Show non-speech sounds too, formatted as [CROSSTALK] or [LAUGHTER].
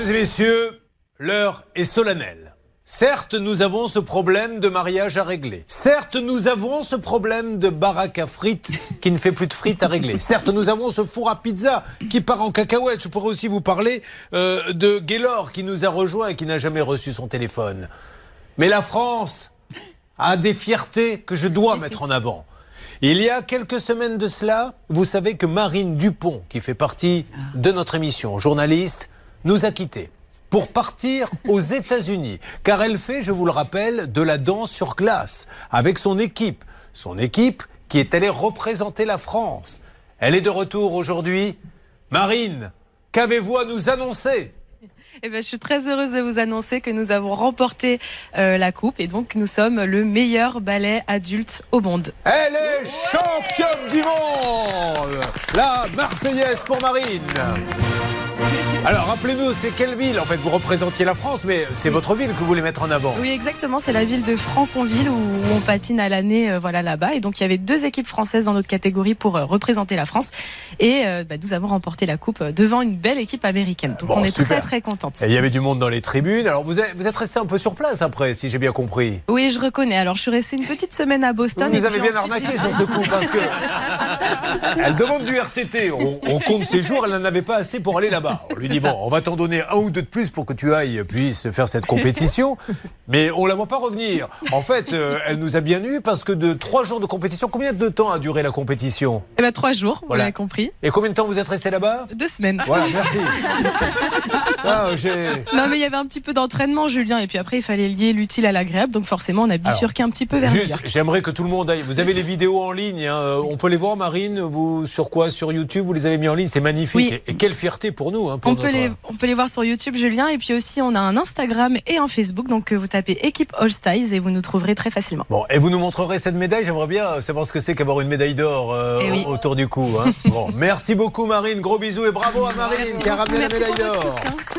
Mesdames et messieurs, l'heure est solennelle. Certes, nous avons ce problème de mariage à régler. Certes, nous avons ce problème de baraque à frites qui ne fait plus de frites à régler. Certes, nous avons ce four à pizza qui part en cacahuète. Je pourrais aussi vous parler euh, de Gaylor qui nous a rejoint et qui n'a jamais reçu son téléphone. Mais la France a des fiertés que je dois [LAUGHS] mettre en avant. Il y a quelques semaines de cela, vous savez que Marine Dupont, qui fait partie de notre émission, journaliste, nous a quittés pour partir aux [LAUGHS] États-Unis, car elle fait, je vous le rappelle, de la danse sur glace avec son équipe. Son équipe qui est allée représenter la France. Elle est de retour aujourd'hui. Marine, qu'avez-vous à nous annoncer? Eh ben, je suis très heureuse de vous annoncer que nous avons remporté euh, la coupe et donc nous sommes le meilleur ballet adulte au monde. Elle est championne du monde La Marseillaise pour Marine alors rappelez-nous, c'est quelle ville? En fait, vous représentiez la France, mais c'est votre ville que vous voulez mettre en avant. Oui, exactement. C'est la ville de Franconville où on patine à l'année, euh, voilà là-bas. Et donc il y avait deux équipes françaises dans notre catégorie pour euh, représenter la France. Et euh, bah, nous avons remporté la coupe devant une belle équipe américaine. Donc on est très très contente. Et il y avait du monde dans les tribunes. Alors vous êtes, vous êtes resté un peu sur place après, si j'ai bien compris. Oui, je reconnais. Alors je suis resté une petite semaine à Boston. Vous, avez bien arnaqué sur ce coup parce que [LAUGHS] elle demande du RTT. On, compte ses jours, elle n'en avait pas assez pour aller là-bas dit bon, on va t'en donner un ou deux de plus pour que tu ailles puisses faire cette compétition. Mais on la voit pas revenir. En fait, euh, elle nous a bien eu parce que de trois jours de compétition, combien de temps a duré la compétition? Eh ben trois jours, voilà. vous l'avez compris. Et combien de temps vous êtes resté là-bas? Deux semaines. Voilà, merci. [LAUGHS] Ça, j'ai. [LAUGHS] Non, mais il y avait un petit peu d'entraînement, Julien, et puis après il fallait lier l'utile à l'agréable, donc forcément on a bifurqué un petit peu vers. Juste, j'aimerais que tout le monde aille. Vous avez les vidéos en ligne, hein. on peut les voir, Marine. Vous sur quoi? Sur YouTube, vous les avez mis en ligne, c'est magnifique. Et, quelle fierté pour nous. Hein, on peut les, on peut les voir sur YouTube, Julien. Et puis aussi, on a un Instagram et un Facebook. Donc, euh, vous tapez équipe All Styles et vous nous trouverez très facilement. Bon, et vous nous montrerez cette médaille? J'aimerais bien savoir ce que c'est qu'avoir une médaille d'or euh, eh autour du cou. Hein. bon, merci beaucoup, Marine. Gros bisous et bravo à Marine qui a ramené la médaille d'or.